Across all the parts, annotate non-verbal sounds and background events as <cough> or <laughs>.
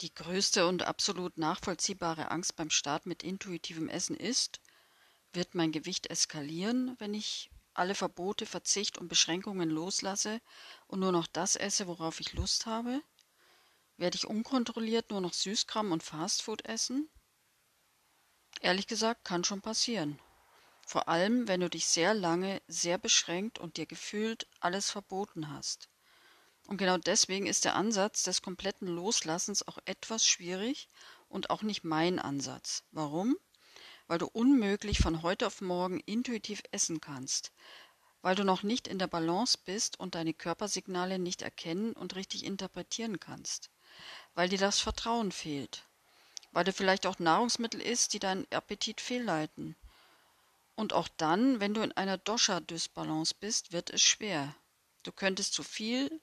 Die größte und absolut nachvollziehbare Angst beim Start mit intuitivem Essen ist, wird mein Gewicht eskalieren, wenn ich alle Verbote, Verzicht und Beschränkungen loslasse und nur noch das esse, worauf ich Lust habe? Werde ich unkontrolliert nur noch Süßkram und Fastfood essen? Ehrlich gesagt, kann schon passieren. Vor allem, wenn du dich sehr lange sehr beschränkt und dir gefühlt alles verboten hast. Und genau deswegen ist der Ansatz des kompletten Loslassens auch etwas schwierig und auch nicht mein Ansatz. Warum? weil du unmöglich von heute auf morgen intuitiv essen kannst, weil du noch nicht in der Balance bist und deine Körpersignale nicht erkennen und richtig interpretieren kannst, weil dir das Vertrauen fehlt, weil du vielleicht auch Nahrungsmittel isst, die deinen Appetit fehlleiten. Und auch dann, wenn du in einer Dosha-Dysbalance bist, wird es schwer. Du könntest zu viel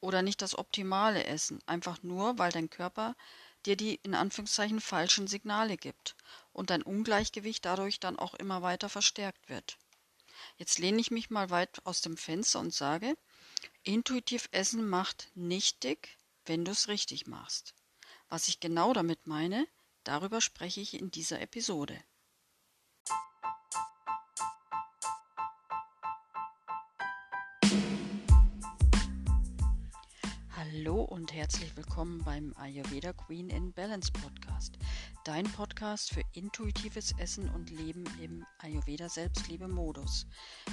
oder nicht das Optimale essen, einfach nur, weil dein Körper dir die in Anführungszeichen falschen Signale gibt und dein Ungleichgewicht dadurch dann auch immer weiter verstärkt wird. Jetzt lehne ich mich mal weit aus dem Fenster und sage, intuitiv Essen macht nicht dick, wenn du es richtig machst. Was ich genau damit meine, darüber spreche ich in dieser Episode. Hallo und herzlich willkommen beim Ayurveda Queen in Balance Podcast. Dein Podcast für intuitives Essen und Leben im Ayurveda Selbstliebe Modus.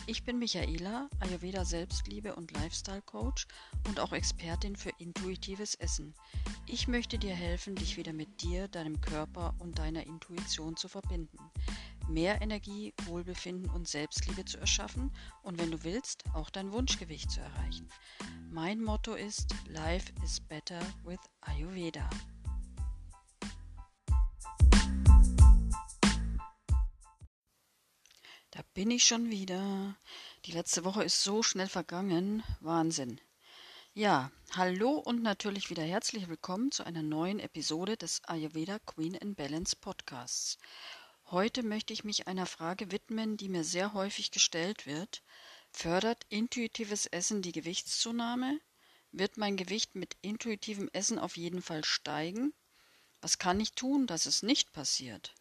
Ich bin Michaela, Ayurveda Selbstliebe und Lifestyle Coach und auch Expertin für intuitives Essen. Ich möchte dir helfen, dich wieder mit dir, deinem Körper und deiner Intuition zu verbinden mehr Energie, Wohlbefinden und Selbstliebe zu erschaffen und wenn du willst, auch dein Wunschgewicht zu erreichen. Mein Motto ist Life is better with Ayurveda. Da bin ich schon wieder. Die letzte Woche ist so schnell vergangen. Wahnsinn. Ja, hallo und natürlich wieder herzlich willkommen zu einer neuen Episode des Ayurveda Queen in Balance Podcasts. Heute möchte ich mich einer Frage widmen, die mir sehr häufig gestellt wird. Fördert intuitives Essen die Gewichtszunahme? Wird mein Gewicht mit intuitivem Essen auf jeden Fall steigen? Was kann ich tun, dass es nicht passiert?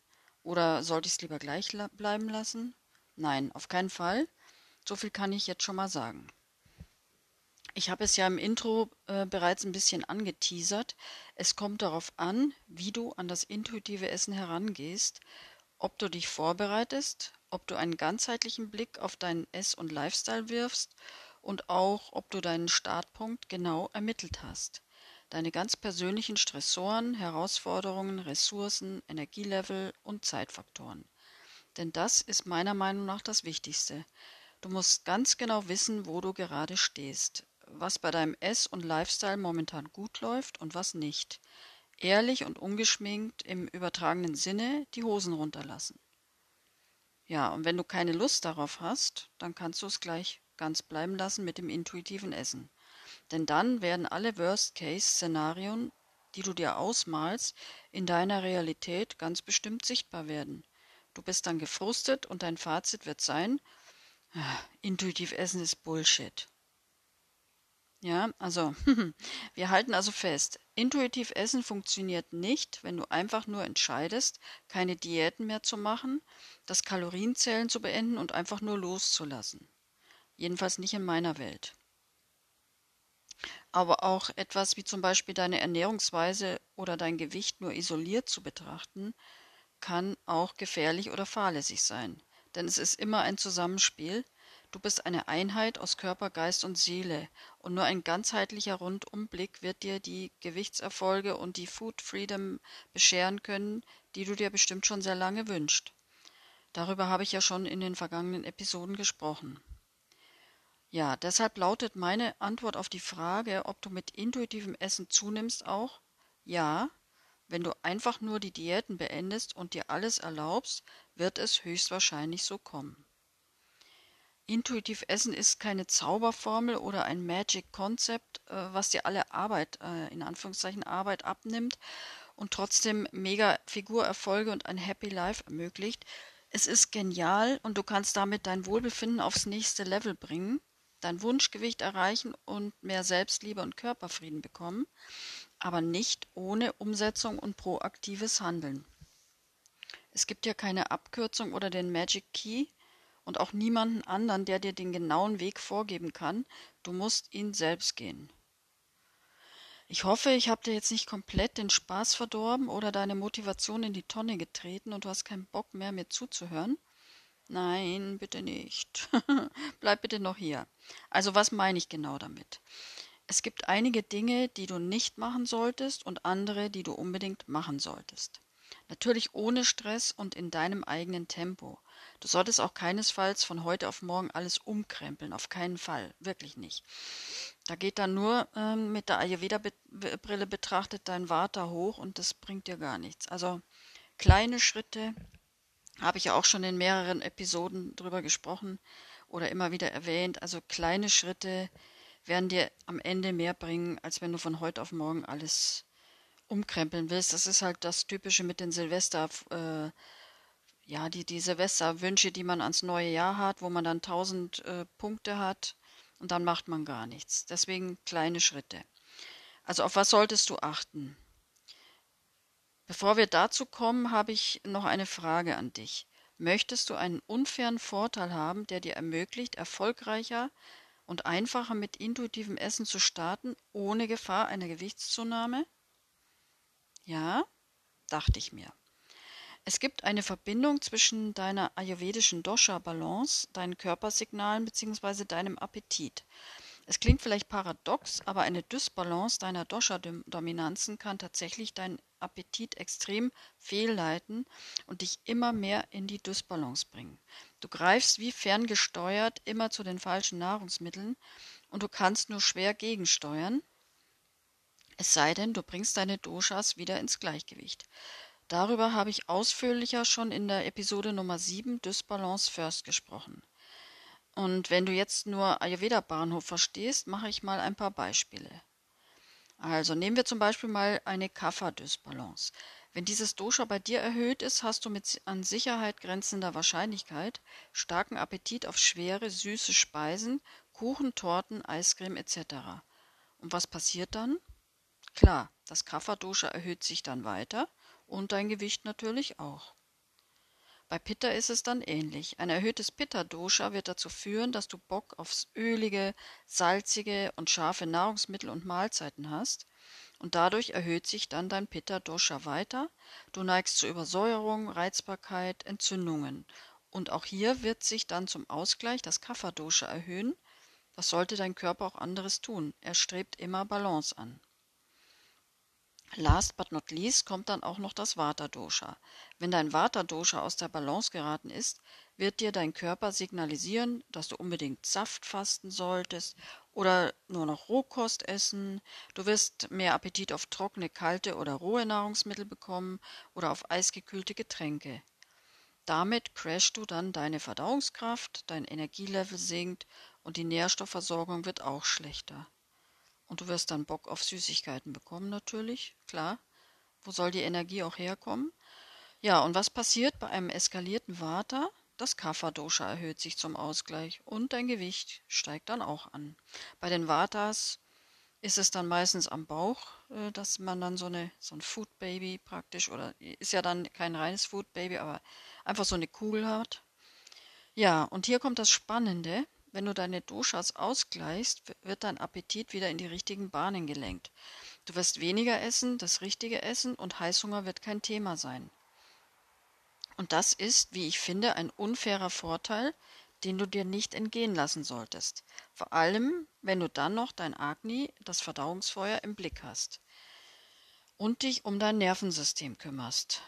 Oder sollte ich es lieber gleich bleiben lassen? Nein, auf keinen Fall. So viel kann ich jetzt schon mal sagen. Ich habe es ja im Intro äh, bereits ein bisschen angeteasert. Es kommt darauf an, wie du an das intuitive Essen herangehst ob du dich vorbereitest, ob du einen ganzheitlichen Blick auf deinen Ess- und Lifestyle wirfst und auch, ob du deinen Startpunkt genau ermittelt hast. Deine ganz persönlichen Stressoren, Herausforderungen, Ressourcen, Energielevel und Zeitfaktoren. Denn das ist meiner Meinung nach das Wichtigste. Du musst ganz genau wissen, wo du gerade stehst, was bei deinem Ess- und Lifestyle momentan gut läuft und was nicht ehrlich und ungeschminkt im übertragenen Sinne die Hosen runterlassen. Ja, und wenn du keine Lust darauf hast, dann kannst du es gleich ganz bleiben lassen mit dem intuitiven Essen. Denn dann werden alle Worst-Case-Szenarien, die du dir ausmalst, in deiner Realität ganz bestimmt sichtbar werden. Du bist dann gefrustet und dein Fazit wird sein, ah, intuitiv essen ist Bullshit. Ja, also <laughs> wir halten also fest, intuitiv Essen funktioniert nicht, wenn du einfach nur entscheidest, keine Diäten mehr zu machen, das Kalorienzählen zu beenden und einfach nur loszulassen. Jedenfalls nicht in meiner Welt. Aber auch etwas wie zum Beispiel deine Ernährungsweise oder dein Gewicht nur isoliert zu betrachten, kann auch gefährlich oder fahrlässig sein. Denn es ist immer ein Zusammenspiel, Du bist eine Einheit aus Körper, Geist und Seele, und nur ein ganzheitlicher Rundumblick wird dir die Gewichtserfolge und die Food Freedom bescheren können, die du dir bestimmt schon sehr lange wünschst. Darüber habe ich ja schon in den vergangenen Episoden gesprochen. Ja, deshalb lautet meine Antwort auf die Frage, ob du mit intuitivem Essen zunimmst, auch ja. Wenn du einfach nur die Diäten beendest und dir alles erlaubst, wird es höchstwahrscheinlich so kommen. Intuitiv Essen ist keine Zauberformel oder ein Magic Concept, äh, was dir alle Arbeit, äh, in Anführungszeichen Arbeit abnimmt und trotzdem mega Figurerfolge und ein Happy Life ermöglicht. Es ist genial und du kannst damit dein Wohlbefinden aufs nächste Level bringen, dein Wunschgewicht erreichen und mehr Selbstliebe und Körperfrieden bekommen. Aber nicht ohne Umsetzung und proaktives Handeln. Es gibt ja keine Abkürzung oder den Magic Key und auch niemanden anderen, der dir den genauen Weg vorgeben kann. Du musst ihn selbst gehen. Ich hoffe, ich habe dir jetzt nicht komplett den Spaß verdorben oder deine Motivation in die Tonne getreten und du hast keinen Bock mehr, mir zuzuhören. Nein, bitte nicht. <laughs> Bleib bitte noch hier. Also was meine ich genau damit? Es gibt einige Dinge, die du nicht machen solltest und andere, die du unbedingt machen solltest. Natürlich ohne Stress und in deinem eigenen Tempo. Du solltest auch keinesfalls von heute auf morgen alles umkrempeln, auf keinen Fall, wirklich nicht. Da geht dann nur ähm, mit der Ayurveda-Brille betrachtet dein Vata hoch und das bringt dir gar nichts. Also kleine Schritte, habe ich ja auch schon in mehreren Episoden drüber gesprochen oder immer wieder erwähnt. Also kleine Schritte werden dir am Ende mehr bringen, als wenn du von heute auf morgen alles umkrempeln willst. Das ist halt das Typische mit den Silvester, äh, ja, die, die Silvesterwünsche, die man ans neue Jahr hat, wo man dann tausend äh, Punkte hat und dann macht man gar nichts. Deswegen kleine Schritte. Also auf was solltest du achten? Bevor wir dazu kommen, habe ich noch eine Frage an dich. Möchtest du einen unfairen Vorteil haben, der dir ermöglicht, erfolgreicher und einfacher mit intuitivem Essen zu starten, ohne Gefahr einer Gewichtszunahme? Ja, dachte ich mir. Es gibt eine Verbindung zwischen deiner ayurvedischen Dosha-Balance, deinen Körpersignalen bzw. deinem Appetit. Es klingt vielleicht paradox, aber eine Dysbalance deiner Dosha-Dominanzen kann tatsächlich deinen Appetit extrem fehlleiten und dich immer mehr in die Dysbalance bringen. Du greifst wie ferngesteuert immer zu den falschen Nahrungsmitteln und du kannst nur schwer gegensteuern, es sei denn, du bringst deine Doshas wieder ins Gleichgewicht. Darüber habe ich ausführlicher schon in der Episode Nummer 7 Dysbalance First gesprochen. Und wenn du jetzt nur Ayurveda Bahnhof verstehst, mache ich mal ein paar Beispiele. Also nehmen wir zum Beispiel mal eine Kapha-Dysbalance. Wenn dieses Dosha bei dir erhöht ist, hast du mit an Sicherheit grenzender Wahrscheinlichkeit starken Appetit auf schwere, süße Speisen, Kuchen, Torten, Eiscreme etc. Und was passiert dann? Klar, das Kapha-Dosha erhöht sich dann weiter und dein Gewicht natürlich auch. Bei Pitta ist es dann ähnlich. Ein erhöhtes Pitta-Dosha wird dazu führen, dass du Bock aufs ölige, salzige und scharfe Nahrungsmittel und Mahlzeiten hast. Und dadurch erhöht sich dann dein Pitta-Dosha weiter. Du neigst zu Übersäuerung, Reizbarkeit, Entzündungen. Und auch hier wird sich dann zum Ausgleich das Kapha-Dosha erhöhen. Was sollte dein Körper auch anderes tun? Er strebt immer Balance an. Last but not least kommt dann auch noch das Vata-Dosha. Wenn dein Vata-Dosha aus der Balance geraten ist, wird dir dein Körper signalisieren, dass du unbedingt Saft fasten solltest oder nur noch Rohkost essen. Du wirst mehr Appetit auf trockene, kalte oder rohe Nahrungsmittel bekommen oder auf eisgekühlte Getränke. Damit crashst du dann deine Verdauungskraft, dein Energielevel sinkt und die Nährstoffversorgung wird auch schlechter. Und du wirst dann Bock auf Süßigkeiten bekommen, natürlich, klar. Wo soll die Energie auch herkommen? Ja, und was passiert bei einem eskalierten Vata? Das Kapha-Dosha erhöht sich zum Ausgleich und dein Gewicht steigt dann auch an. Bei den Vatas ist es dann meistens am Bauch, äh, dass man dann so, eine, so ein Food Baby praktisch, oder ist ja dann kein reines Food Baby, aber einfach so eine Kugel hat. Ja, und hier kommt das Spannende. Wenn du deine Doshas ausgleichst, wird dein Appetit wieder in die richtigen Bahnen gelenkt. Du wirst weniger essen, das Richtige essen und Heißhunger wird kein Thema sein. Und das ist, wie ich finde, ein unfairer Vorteil, den du dir nicht entgehen lassen solltest. Vor allem, wenn du dann noch dein Agni, das Verdauungsfeuer, im Blick hast. Und dich um dein Nervensystem kümmerst.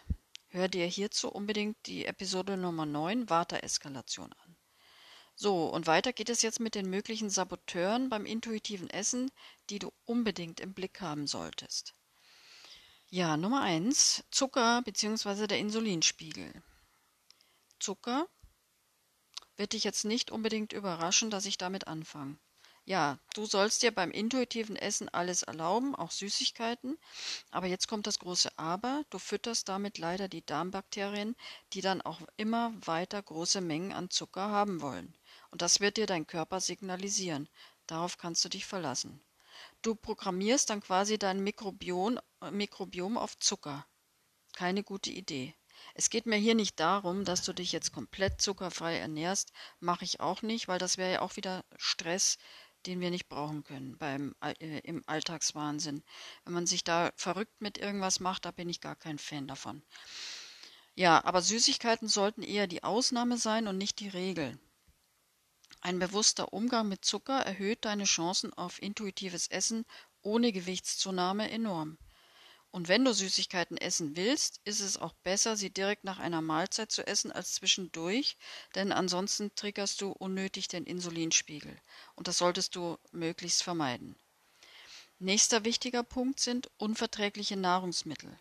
Hör dir hierzu unbedingt die Episode Nummer 9 Vata-Eskalation an. So, und weiter geht es jetzt mit den möglichen Saboteuren beim intuitiven Essen, die du unbedingt im Blick haben solltest. Ja, Nummer eins: Zucker bzw. der Insulinspiegel. Zucker wird dich jetzt nicht unbedingt überraschen, dass ich damit anfange. Ja, du sollst dir beim intuitiven Essen alles erlauben, auch Süßigkeiten. Aber jetzt kommt das große Aber. Du fütterst damit leider die Darmbakterien, die dann auch immer weiter große Mengen an Zucker haben wollen. Und das wird dir dein Körper signalisieren. Darauf kannst du dich verlassen. Du programmierst dann quasi dein Mikrobiom, äh, Mikrobiom auf Zucker. Keine gute Idee. Es geht mir hier nicht darum, dass du dich jetzt komplett zuckerfrei ernährst. Mache ich auch nicht, weil das wäre ja auch wieder Stress, den wir nicht brauchen können beim, äh, im Alltagswahnsinn. Wenn man sich da verrückt mit irgendwas macht, da bin ich gar kein Fan davon. Ja, aber Süßigkeiten sollten eher die Ausnahme sein und nicht die Regel. Ein bewusster Umgang mit Zucker erhöht deine Chancen auf intuitives Essen ohne Gewichtszunahme enorm. Und wenn du Süßigkeiten essen willst, ist es auch besser, sie direkt nach einer Mahlzeit zu essen als zwischendurch, denn ansonsten triggerst du unnötig den Insulinspiegel. Und das solltest du möglichst vermeiden. Nächster wichtiger Punkt sind unverträgliche Nahrungsmittel.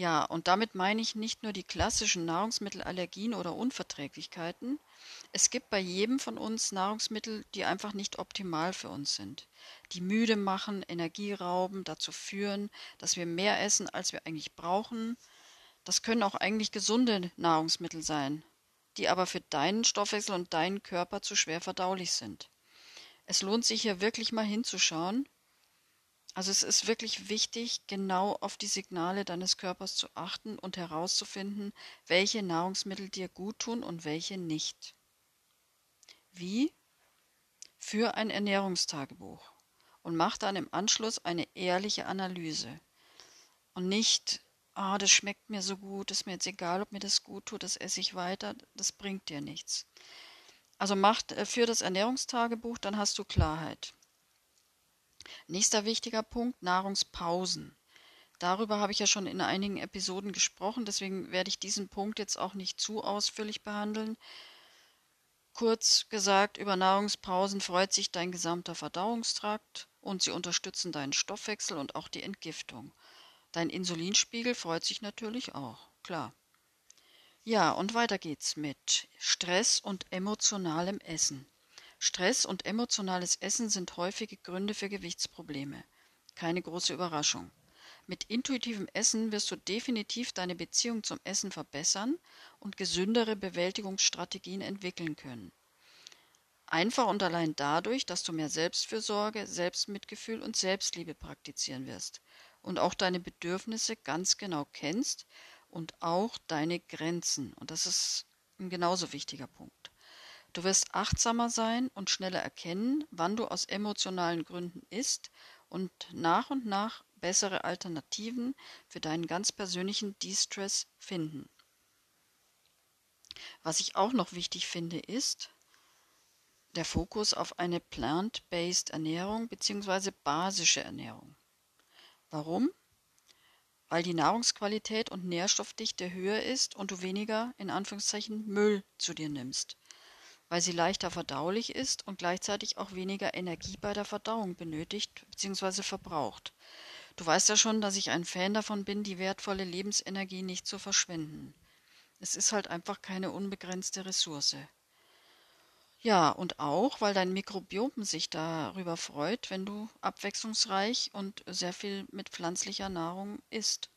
Ja, und damit meine ich nicht nur die klassischen Nahrungsmittelallergien oder Unverträglichkeiten. Es gibt bei jedem von uns Nahrungsmittel, die einfach nicht optimal für uns sind, die müde machen, Energie rauben, dazu führen, dass wir mehr essen, als wir eigentlich brauchen. Das können auch eigentlich gesunde Nahrungsmittel sein, die aber für deinen Stoffwechsel und deinen Körper zu schwer verdaulich sind. Es lohnt sich hier wirklich mal hinzuschauen, also es ist wirklich wichtig, genau auf die Signale deines Körpers zu achten und herauszufinden, welche Nahrungsmittel dir gut tun und welche nicht. Wie? Für ein Ernährungstagebuch und mach dann im Anschluss eine ehrliche Analyse. Und nicht, ah, das schmeckt mir so gut, ist mir jetzt egal, ob mir das gut tut, das esse ich weiter, das bringt dir nichts. Also mach äh, für das Ernährungstagebuch, dann hast du Klarheit. Nächster wichtiger Punkt, Nahrungspausen. Darüber habe ich ja schon in einigen Episoden gesprochen, deswegen werde ich diesen Punkt jetzt auch nicht zu ausführlich behandeln. Kurz gesagt, über Nahrungspausen freut sich dein gesamter Verdauungstrakt und sie unterstützen deinen Stoffwechsel und auch die Entgiftung. Dein Insulinspiegel freut sich natürlich auch, klar. Ja, und weiter geht's mit Stress und emotionalem Essen. Stress und emotionales Essen sind häufige Gründe für Gewichtsprobleme. Keine große Überraschung. Mit intuitivem Essen wirst du definitiv deine Beziehung zum Essen verbessern und gesündere Bewältigungsstrategien entwickeln können. Einfach und allein dadurch, dass du mehr Selbstfürsorge, Selbstmitgefühl und Selbstliebe praktizieren wirst und auch deine Bedürfnisse ganz genau kennst und auch deine Grenzen. Und das ist ein genauso wichtiger Punkt. Du wirst achtsamer sein und schneller erkennen, wann du aus emotionalen Gründen isst und nach und nach bessere Alternativen für deinen ganz persönlichen De-Stress finden. Was ich auch noch wichtig finde, ist der Fokus auf eine plant-based Ernährung bzw. basische Ernährung. Warum? Weil die Nahrungsqualität und Nährstoffdichte höher ist und du weniger in Anführungszeichen Müll zu dir nimmst weil sie leichter verdaulich ist und gleichzeitig auch weniger Energie bei der Verdauung benötigt bzw. verbraucht. Du weißt ja schon, dass ich ein Fan davon bin, die wertvolle Lebensenergie nicht zu verschwenden. Es ist halt einfach keine unbegrenzte Ressource. Ja, und auch, weil dein Mikrobiom sich darüber freut, wenn du abwechslungsreich und sehr viel mit pflanzlicher Nahrung isst.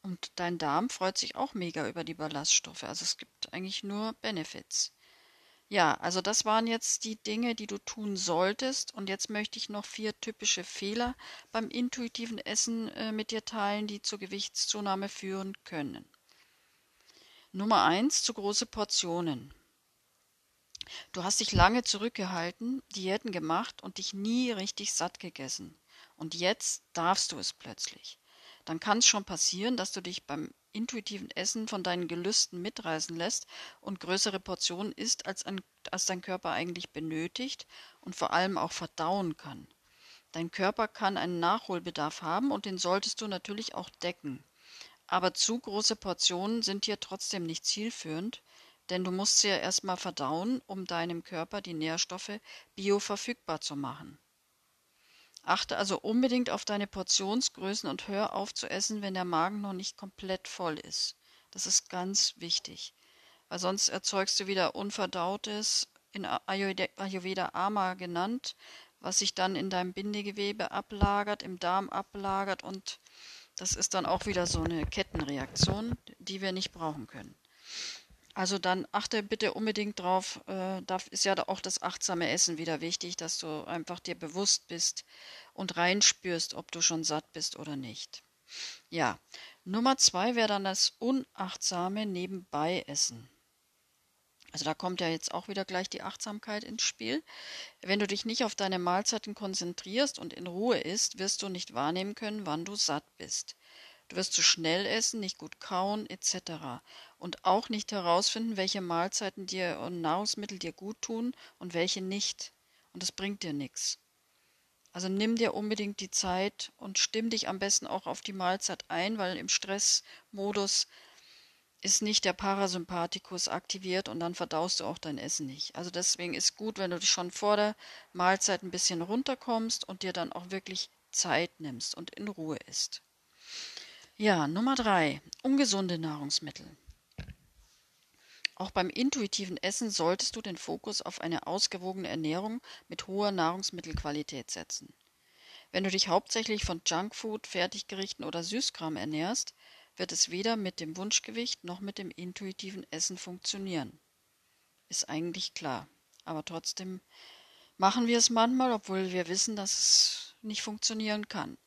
Und dein Darm freut sich auch mega über die Ballaststoffe. Also es gibt eigentlich nur Benefits. Ja, also das waren jetzt die Dinge, die du tun solltest. Und jetzt möchte ich noch vier typische Fehler beim intuitiven Essen äh, mit dir teilen, die zur Gewichtszunahme führen können. Nummer eins, zu große Portionen. Du hast dich lange zurückgehalten, Diäten gemacht und dich nie richtig satt gegessen. Und jetzt darfst du es plötzlich. Dann kann es schon passieren, dass du dich beim intuitiven Essen von deinen Gelüsten mitreißen lässt und größere Portionen isst, als, ein, als dein Körper eigentlich benötigt und vor allem auch verdauen kann. Dein Körper kann einen Nachholbedarf haben und den solltest du natürlich auch decken. Aber zu große Portionen sind hier trotzdem nicht zielführend, denn du musst sie ja erstmal verdauen, um deinem Körper die Nährstoffe bioverfügbar zu machen. Achte also unbedingt auf deine Portionsgrößen und hör auf zu essen, wenn der Magen noch nicht komplett voll ist. Das ist ganz wichtig, weil sonst erzeugst du wieder unverdautes, in Ayurveda Ama genannt, was sich dann in deinem Bindegewebe ablagert, im Darm ablagert und das ist dann auch wieder so eine Kettenreaktion, die wir nicht brauchen können. Also dann achte bitte unbedingt drauf, äh, da ist ja auch das achtsame Essen wieder wichtig, dass du einfach dir bewusst bist und reinspürst, ob du schon satt bist oder nicht. Ja, Nummer zwei wäre dann das unachtsame Nebenbei-Essen. Also da kommt ja jetzt auch wieder gleich die Achtsamkeit ins Spiel. Wenn du dich nicht auf deine Mahlzeiten konzentrierst und in Ruhe isst, wirst du nicht wahrnehmen können, wann du satt bist. Du wirst zu schnell essen, nicht gut kauen etc. Und auch nicht herausfinden, welche Mahlzeiten dir und Nahrungsmittel dir gut tun und welche nicht. Und das bringt dir nichts. Also nimm dir unbedingt die Zeit und stimm dich am besten auch auf die Mahlzeit ein, weil im Stressmodus ist nicht der Parasympathikus aktiviert und dann verdaust du auch dein Essen nicht. Also deswegen ist gut, wenn du dich schon vor der Mahlzeit ein bisschen runterkommst und dir dann auch wirklich Zeit nimmst und in Ruhe isst. Ja, Nummer drei. Ungesunde Nahrungsmittel. Auch beim intuitiven Essen solltest du den Fokus auf eine ausgewogene Ernährung mit hoher Nahrungsmittelqualität setzen. Wenn du dich hauptsächlich von Junkfood, Fertiggerichten oder Süßkram ernährst, wird es weder mit dem Wunschgewicht noch mit dem intuitiven Essen funktionieren. Ist eigentlich klar. Aber trotzdem machen wir es manchmal, obwohl wir wissen, dass es nicht funktionieren kann.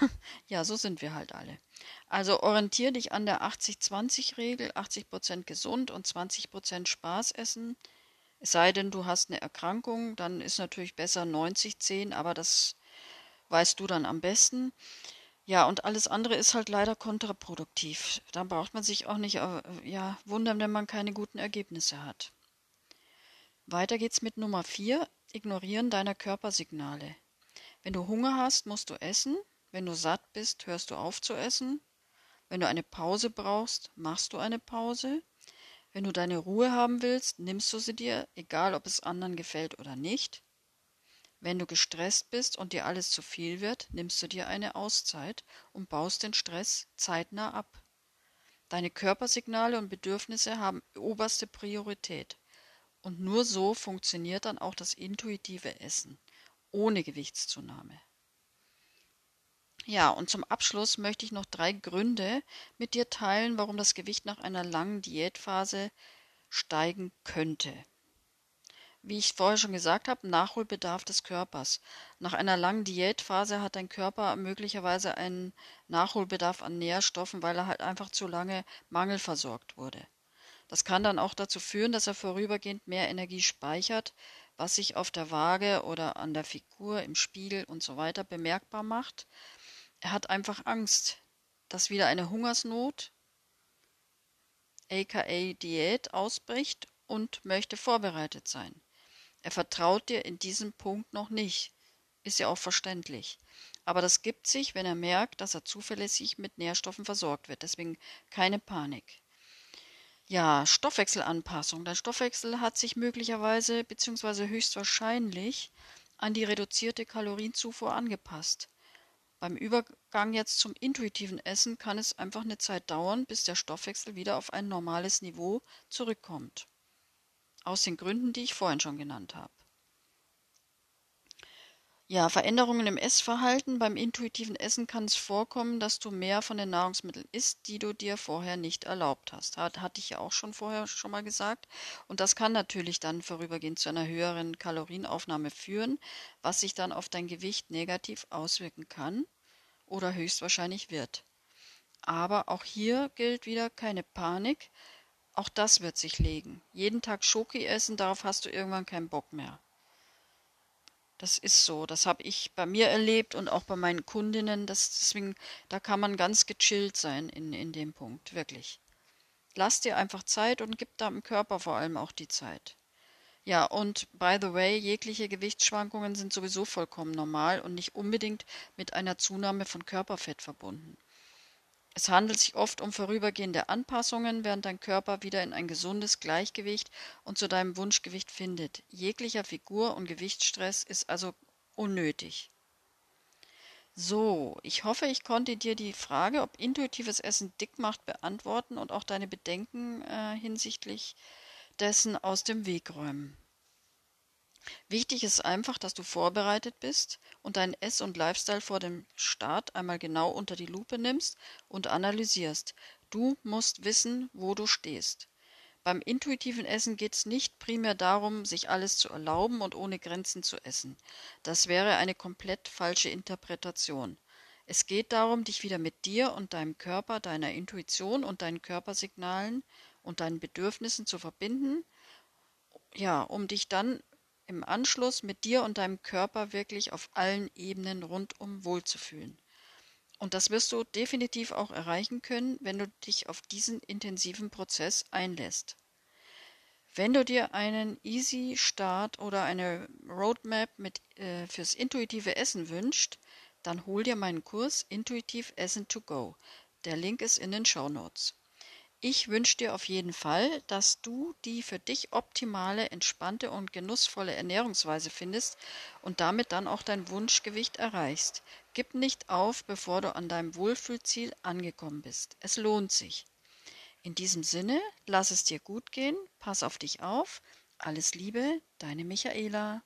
<laughs> ja, so sind wir halt alle. Also orientiere dich an der 80-20-Regel, 80 Prozent gesund und 20 Prozent Spaß essen. Es sei denn, du hast eine Erkrankung, dann ist natürlich besser 90-10, aber das weißt du dann am besten. Ja, und alles andere ist halt leider kontraproduktiv. Da braucht man sich auch nicht äh, ja, wundern, wenn man keine guten Ergebnisse hat. Weiter geht's mit Nummer 4, Ignorieren deiner Körpersignale. Wenn du Hunger hast, musst du essen. Wenn du satt bist, hörst du auf zu essen. Wenn du eine Pause brauchst, machst du eine Pause. Wenn du deine Ruhe haben willst, nimmst du sie dir, egal ob es anderen gefällt oder nicht. Wenn du gestresst bist und dir alles zu viel wird, nimmst du dir eine Auszeit und baust den Stress zeitnah ab. Deine Körpersignale und Bedürfnisse haben oberste Priorität. Und nur so funktioniert dann auch das intuitive Essen, ohne Gewichtszunahme. Ja, und zum Abschluss möchte ich noch drei Gründe mit dir teilen, warum das Gewicht nach einer langen Diätphase steigen könnte. Wie ich vorher schon gesagt habe, Nachholbedarf des Körpers. Nach einer langen Diätphase hat dein Körper möglicherweise einen Nachholbedarf an Nährstoffen, weil er halt einfach zu lange mangelversorgt wurde. Das kann dann auch dazu führen, dass er vorübergehend mehr Energie speichert, was sich auf der Waage oder an der Figur, im Spiegel und so weiter bemerkbar macht er hat einfach Angst, dass wieder eine Hungersnot, aka Diät, ausbricht und möchte vorbereitet sein. Er vertraut dir in diesem Punkt noch nicht. Ist ja auch verständlich. Aber das gibt sich, wenn er merkt, dass er zuverlässig mit Nährstoffen versorgt wird. Deswegen keine Panik. Ja, Stoffwechselanpassung. Dein Stoffwechsel hat sich möglicherweise bzw. höchstwahrscheinlich an die reduzierte Kalorienzufuhr angepasst. Beim Übergang jetzt zum intuitiven Essen kann es einfach eine Zeit dauern, bis der Stoffwechsel wieder auf ein normales Niveau zurückkommt. Aus den Gründen, die ich vorhin schon genannt habe. Ja, Veränderungen im Essverhalten. Beim intuitiven Essen kann es vorkommen, dass du mehr von den Nahrungsmitteln isst, die du dir vorher nicht erlaubt hast. Hat, hatte ich ja auch schon vorher schon mal gesagt. Und das kann natürlich dann vorübergehend zu einer höheren Kalorienaufnahme führen, was sich dann auf dein Gewicht negativ auswirken kann oder höchstwahrscheinlich wird. Aber auch hier gilt wieder keine Panik. Auch das wird sich legen. Jeden Tag Schoki essen, darauf hast du irgendwann keinen Bock mehr. Das ist so. Das habe ich bei mir erlebt und auch bei meinen Kundinnen. Das, deswegen, da kann man ganz gechillt sein in, in dem Punkt, wirklich. Lass dir einfach Zeit und gib deinem Körper vor allem auch die Zeit. Ja, und by the way, jegliche Gewichtsschwankungen sind sowieso vollkommen normal und nicht unbedingt mit einer Zunahme von Körperfett verbunden. Es handelt sich oft um vorübergehende Anpassungen, während dein Körper wieder in ein gesundes Gleichgewicht und zu deinem Wunschgewicht findet. Jeglicher Figur- und Gewichtsstress ist also unnötig. So, ich hoffe, ich konnte dir die Frage, ob intuitives Essen dick macht, beantworten und auch deine Bedenken äh, hinsichtlich dessen aus dem Weg räumen. Wichtig ist einfach, dass du vorbereitet bist und deinen Ess- und Lifestyle vor dem Start einmal genau unter die Lupe nimmst und analysierst. Du musst wissen, wo du stehst. Beim intuitiven Essen geht es nicht primär darum, sich alles zu erlauben und ohne Grenzen zu essen. Das wäre eine komplett falsche Interpretation. Es geht darum, dich wieder mit dir und deinem Körper, deiner Intuition und deinen Körpersignalen und deinen Bedürfnissen zu verbinden, ja, um dich dann im Anschluss mit dir und deinem Körper wirklich auf allen Ebenen rundum wohlzufühlen. Und das wirst du definitiv auch erreichen können, wenn du dich auf diesen intensiven Prozess einlässt. Wenn du dir einen Easy Start oder eine Roadmap mit, äh, fürs intuitive Essen wünschst, dann hol dir meinen Kurs Intuitiv Essen to Go. Der Link ist in den Show Notes. Ich wünsche dir auf jeden Fall, dass du die für dich optimale, entspannte und genussvolle Ernährungsweise findest und damit dann auch dein Wunschgewicht erreichst. Gib nicht auf, bevor du an deinem Wohlfühlziel angekommen bist. Es lohnt sich. In diesem Sinne, lass es dir gut gehen, pass auf dich auf. Alles Liebe, deine Michaela.